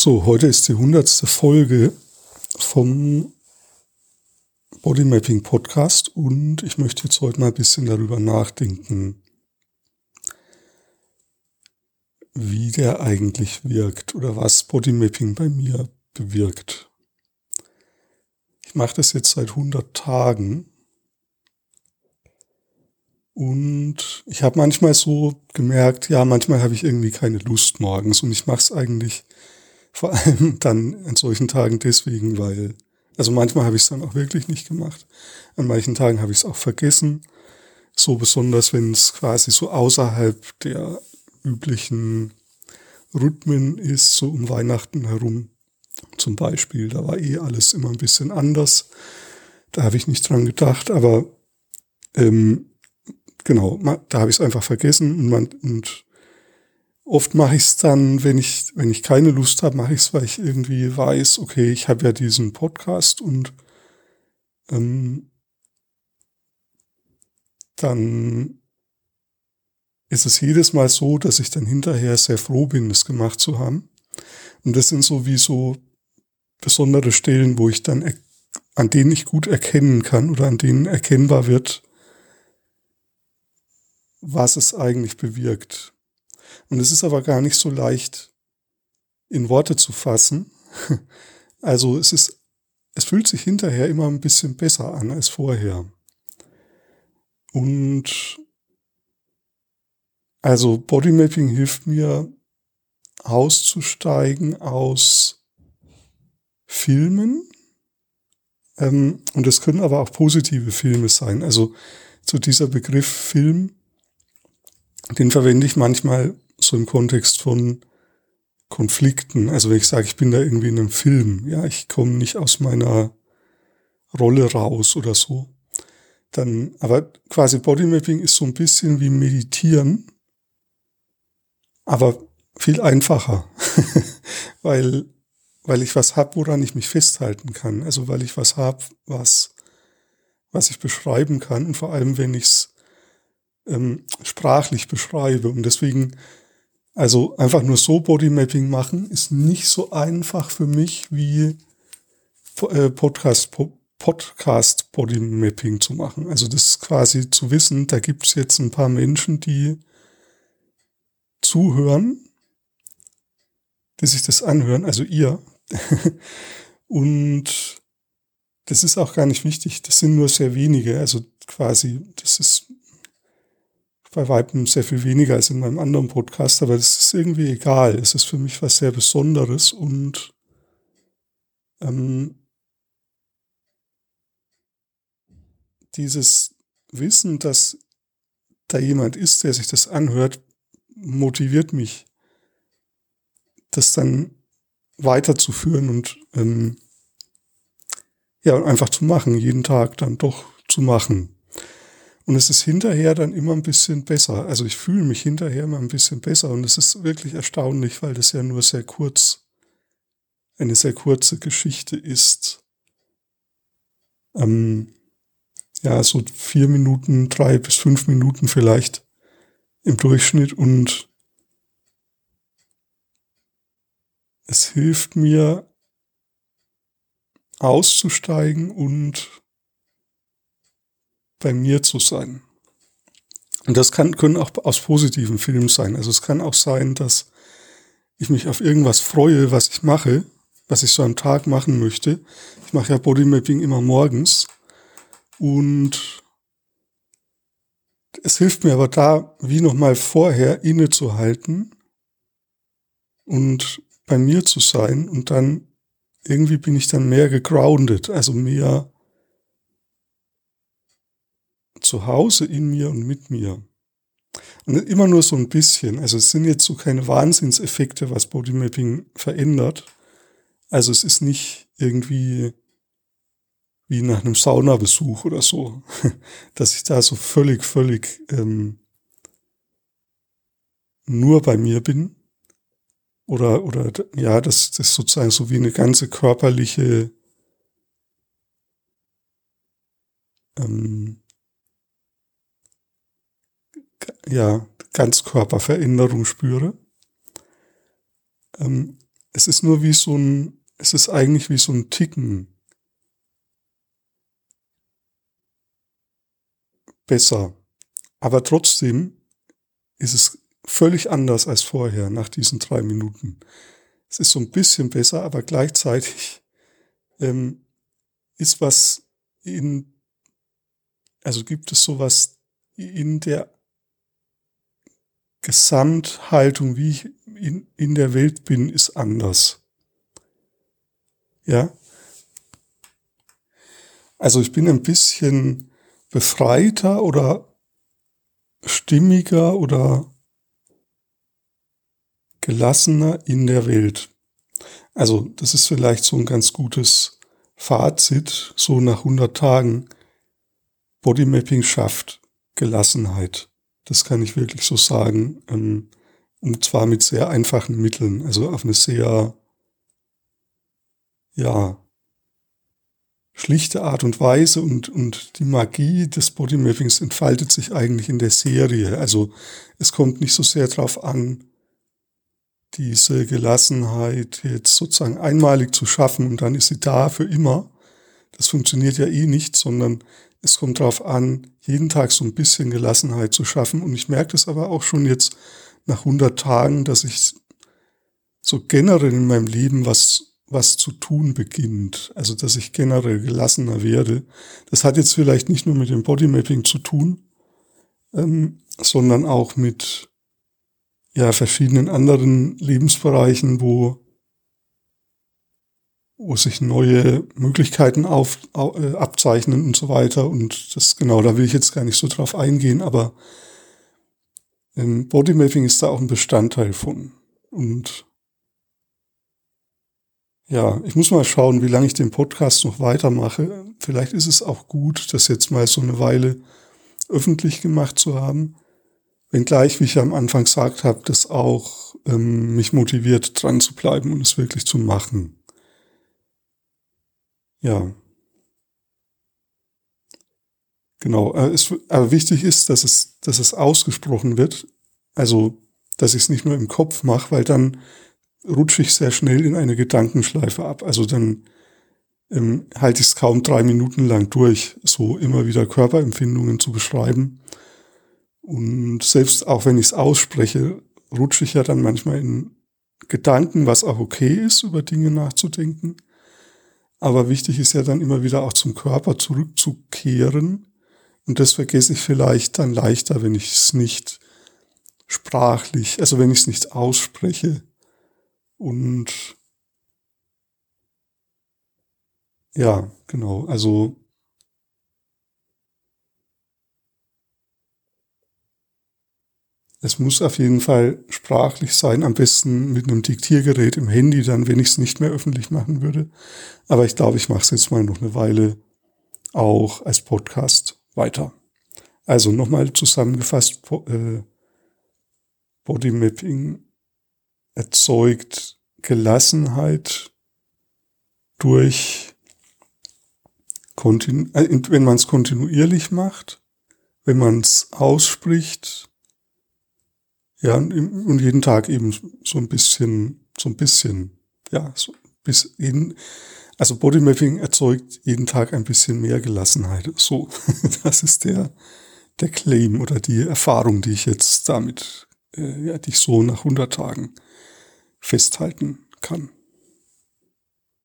So, heute ist die hundertste Folge vom Bodymapping Podcast und ich möchte jetzt heute mal ein bisschen darüber nachdenken, wie der eigentlich wirkt oder was Bodymapping bei mir bewirkt. Ich mache das jetzt seit 100 Tagen und ich habe manchmal so gemerkt, ja, manchmal habe ich irgendwie keine Lust morgens und ich mache es eigentlich vor allem dann an solchen Tagen deswegen, weil, also manchmal habe ich es dann auch wirklich nicht gemacht. An manchen Tagen habe ich es auch vergessen. So besonders, wenn es quasi so außerhalb der üblichen Rhythmen ist, so um Weihnachten herum. Zum Beispiel, da war eh alles immer ein bisschen anders. Da habe ich nicht dran gedacht, aber ähm, genau, da habe ich es einfach vergessen und, man, und Oft mache ich es dann, wenn ich, wenn ich keine Lust habe, mache ich es, weil ich irgendwie weiß, okay, ich habe ja diesen Podcast und ähm, dann ist es jedes Mal so, dass ich dann hinterher sehr froh bin, das gemacht zu haben. Und das sind so wie so besondere Stellen, wo ich dann, an denen ich gut erkennen kann oder an denen erkennbar wird, was es eigentlich bewirkt. Und es ist aber gar nicht so leicht in Worte zu fassen. Also es ist, es fühlt sich hinterher immer ein bisschen besser an als vorher. Und also Bodymapping hilft mir auszusteigen aus Filmen. Ähm, und es können aber auch positive Filme sein. Also zu dieser Begriff Film, den verwende ich manchmal so im Kontext von Konflikten. Also wenn ich sage, ich bin da irgendwie in einem Film, ja, ich komme nicht aus meiner Rolle raus oder so. Dann, aber quasi Bodymapping ist so ein bisschen wie Meditieren, aber viel einfacher, weil, weil ich was hab, woran ich mich festhalten kann. Also weil ich was hab, was, was ich beschreiben kann und vor allem, wenn ich es ähm, sprachlich beschreibe. Und deswegen also einfach nur so Bodymapping machen ist nicht so einfach für mich wie äh, Podcast, Podcast Bodymapping zu machen. Also das ist quasi zu wissen, da gibt es jetzt ein paar Menschen, die zuhören, die sich das anhören, also ihr. Und das ist auch gar nicht wichtig. Das sind nur sehr wenige. Also quasi, das ist bei Weitem sehr viel weniger als in meinem anderen Podcast, aber das ist irgendwie egal. Es ist für mich was sehr Besonderes und ähm, dieses Wissen, dass da jemand ist, der sich das anhört, motiviert mich, das dann weiterzuführen und ähm, ja, einfach zu machen, jeden Tag dann doch zu machen. Und es ist hinterher dann immer ein bisschen besser. Also ich fühle mich hinterher immer ein bisschen besser. Und es ist wirklich erstaunlich, weil das ja nur sehr kurz, eine sehr kurze Geschichte ist. Ähm, ja, so vier Minuten, drei bis fünf Minuten vielleicht im Durchschnitt. Und es hilft mir auszusteigen und bei mir zu sein. Und das kann, können auch aus positiven Filmen sein. Also es kann auch sein, dass ich mich auf irgendwas freue, was ich mache, was ich so am Tag machen möchte. Ich mache ja Bodymapping immer morgens. Und es hilft mir aber da, wie nochmal vorher innezuhalten und bei mir zu sein. Und dann irgendwie bin ich dann mehr gegroundet, also mehr zu Hause in mir und mit mir. Und immer nur so ein bisschen. Also es sind jetzt so keine Wahnsinnseffekte, was Bodymapping verändert. Also es ist nicht irgendwie wie nach einem Saunabesuch oder so, dass ich da so völlig, völlig ähm, nur bei mir bin. Oder, oder ja, das, das ist sozusagen so wie eine ganze körperliche ähm, ja, Ganzkörperveränderung spüre. Ähm, es ist nur wie so ein, es ist eigentlich wie so ein Ticken besser. Aber trotzdem ist es völlig anders als vorher nach diesen drei Minuten. Es ist so ein bisschen besser, aber gleichzeitig ähm, ist was in, also gibt es sowas in der Gesamthaltung, wie ich in, in der Welt bin, ist anders. Ja. Also ich bin ein bisschen befreiter oder stimmiger oder gelassener in der Welt. Also das ist vielleicht so ein ganz gutes Fazit, so nach 100 Tagen. Bodymapping schafft Gelassenheit. Das kann ich wirklich so sagen. Ähm, und zwar mit sehr einfachen Mitteln, also auf eine sehr, ja, schlichte Art und Weise und, und die Magie des Bodymappings entfaltet sich eigentlich in der Serie. Also es kommt nicht so sehr darauf an, diese Gelassenheit jetzt sozusagen einmalig zu schaffen und dann ist sie da für immer. Das funktioniert ja eh nicht, sondern es kommt darauf an, jeden Tag so ein bisschen Gelassenheit zu schaffen. Und ich merke das aber auch schon jetzt nach 100 Tagen, dass ich so generell in meinem Leben was was zu tun beginnt, also dass ich generell gelassener werde. Das hat jetzt vielleicht nicht nur mit dem Bodymapping zu tun, ähm, sondern auch mit ja verschiedenen anderen Lebensbereichen, wo wo sich neue Möglichkeiten auf, äh, abzeichnen und so weiter. Und das genau, da will ich jetzt gar nicht so drauf eingehen, aber ähm, Bodymapping ist da auch ein Bestandteil von. Und ja, ich muss mal schauen, wie lange ich den Podcast noch weitermache. Vielleicht ist es auch gut, das jetzt mal so eine Weile öffentlich gemacht zu haben. Wenngleich, wie ich am Anfang gesagt habe, das auch ähm, mich motiviert, dran zu bleiben und es wirklich zu machen. Ja. Genau. Äh, aber wichtig ist, dass es, dass es ausgesprochen wird. Also, dass ich es nicht nur im Kopf mache, weil dann rutsche ich sehr schnell in eine Gedankenschleife ab. Also dann ähm, halte ich es kaum drei Minuten lang durch, so immer wieder Körperempfindungen zu beschreiben. Und selbst auch wenn ich es ausspreche, rutsche ich ja dann manchmal in Gedanken, was auch okay ist, über Dinge nachzudenken. Aber wichtig ist ja dann immer wieder auch zum Körper zurückzukehren. Und das vergesse ich vielleicht dann leichter, wenn ich es nicht sprachlich, also wenn ich es nicht ausspreche, und ja, genau, also es muss auf jeden Fall sprachlich sein, am besten mit einem Diktiergerät im Handy, dann, wenn ich es nicht mehr öffentlich machen würde. Aber ich glaube, ich mache es jetzt mal noch eine Weile auch als Podcast weiter. Also nochmal zusammengefasst, äh, Bodymapping erzeugt Gelassenheit durch, äh, wenn man es kontinuierlich macht, wenn man es ausspricht, ja, und jeden Tag eben so ein bisschen, so ein bisschen, ja, so bis jeden, also Bodymapping erzeugt jeden Tag ein bisschen mehr Gelassenheit. So, das ist der, der Claim oder die Erfahrung, die ich jetzt damit, äh, ja, die ich so nach 100 Tagen festhalten kann.